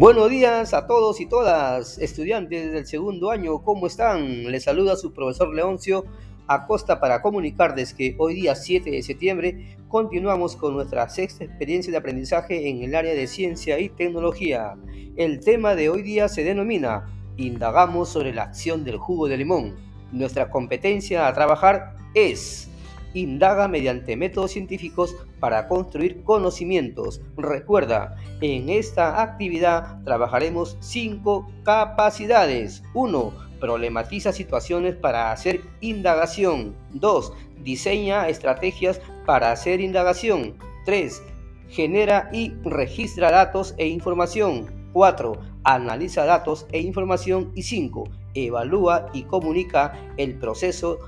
Buenos días a todos y todas, estudiantes del segundo año, ¿cómo están? Les saluda su profesor Leoncio Acosta para comunicarles que hoy día 7 de septiembre continuamos con nuestra sexta experiencia de aprendizaje en el área de ciencia y tecnología. El tema de hoy día se denomina Indagamos sobre la acción del jugo de limón. Nuestra competencia a trabajar es indaga mediante métodos científicos para construir conocimientos. Recuerda, en esta actividad trabajaremos cinco capacidades. 1. Problematiza situaciones para hacer indagación. 2. Diseña estrategias para hacer indagación. 3. Genera y registra datos e información. 4. Analiza datos e información. Y 5. Evalúa y comunica el proceso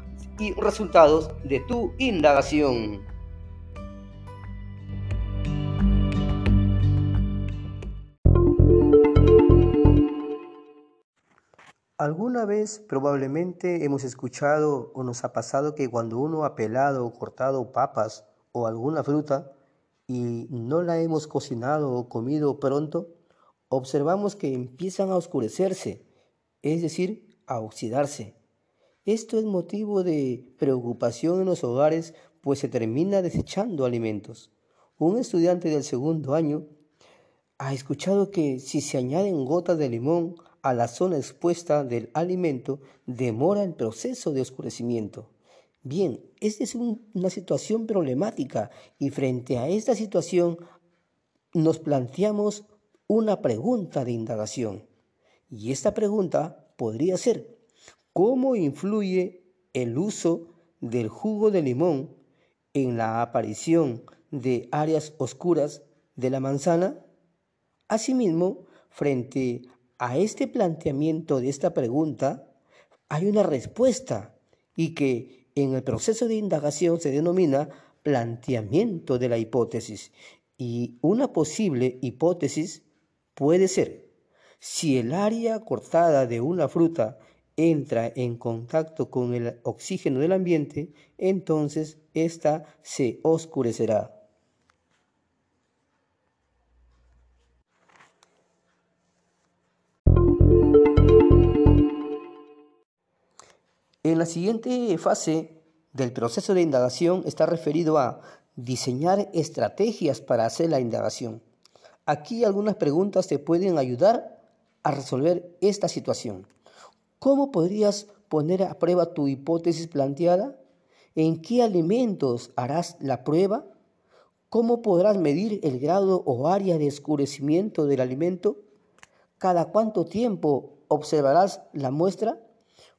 y resultados de tu indagación. ¿Alguna vez probablemente hemos escuchado o nos ha pasado que cuando uno ha pelado o cortado papas o alguna fruta y no la hemos cocinado o comido pronto, observamos que empiezan a oscurecerse, es decir, a oxidarse? Esto es motivo de preocupación en los hogares, pues se termina desechando alimentos. Un estudiante del segundo año ha escuchado que si se añaden gotas de limón a la zona expuesta del alimento, demora el proceso de oscurecimiento. Bien, esta es una situación problemática y frente a esta situación nos planteamos una pregunta de indagación. Y esta pregunta podría ser, ¿Cómo influye el uso del jugo de limón en la aparición de áreas oscuras de la manzana? Asimismo, frente a este planteamiento de esta pregunta, hay una respuesta y que en el proceso de indagación se denomina planteamiento de la hipótesis. Y una posible hipótesis puede ser, si el área cortada de una fruta entra en contacto con el oxígeno del ambiente, entonces ésta se oscurecerá. En la siguiente fase del proceso de indagación está referido a diseñar estrategias para hacer la indagación. Aquí algunas preguntas te pueden ayudar a resolver esta situación. ¿Cómo podrías poner a prueba tu hipótesis planteada? ¿En qué alimentos harás la prueba? ¿Cómo podrás medir el grado o área de escurecimiento del alimento? ¿Cada cuánto tiempo observarás la muestra?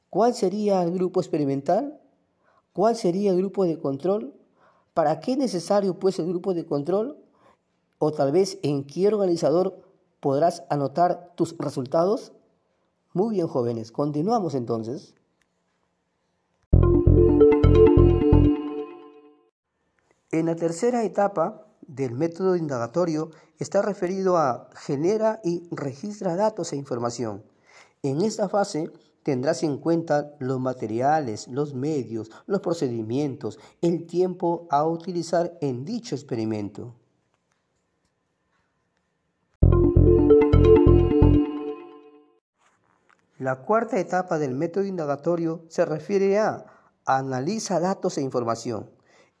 ¿Cuál sería el grupo experimental? ¿Cuál sería el grupo de control? ¿Para qué es necesario pues el grupo de control? ¿O tal vez en qué organizador podrás anotar tus resultados? Muy bien, jóvenes, continuamos entonces. En la tercera etapa del método indagatorio está referido a genera y registra datos e información. En esta fase tendrás en cuenta los materiales, los medios, los procedimientos, el tiempo a utilizar en dicho experimento. La cuarta etapa del método indagatorio se refiere a analiza datos e información.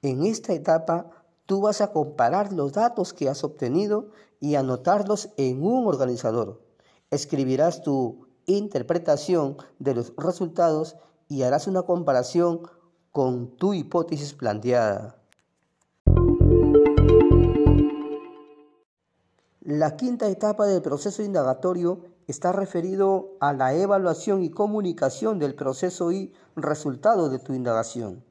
En esta etapa tú vas a comparar los datos que has obtenido y anotarlos en un organizador. Escribirás tu interpretación de los resultados y harás una comparación con tu hipótesis planteada. La quinta etapa del proceso indagatorio está referido a la evaluación y comunicación del proceso y resultado de tu indagación.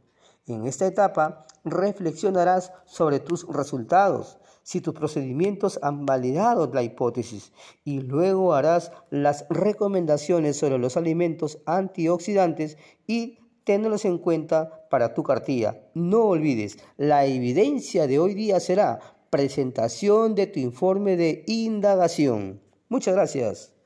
En esta etapa reflexionarás sobre tus resultados, si tus procedimientos han validado la hipótesis y luego harás las recomendaciones sobre los alimentos antioxidantes y tenlos en cuenta para tu cartilla. No olvides, la evidencia de hoy día será presentación de tu informe de indagación. Muchas gracias.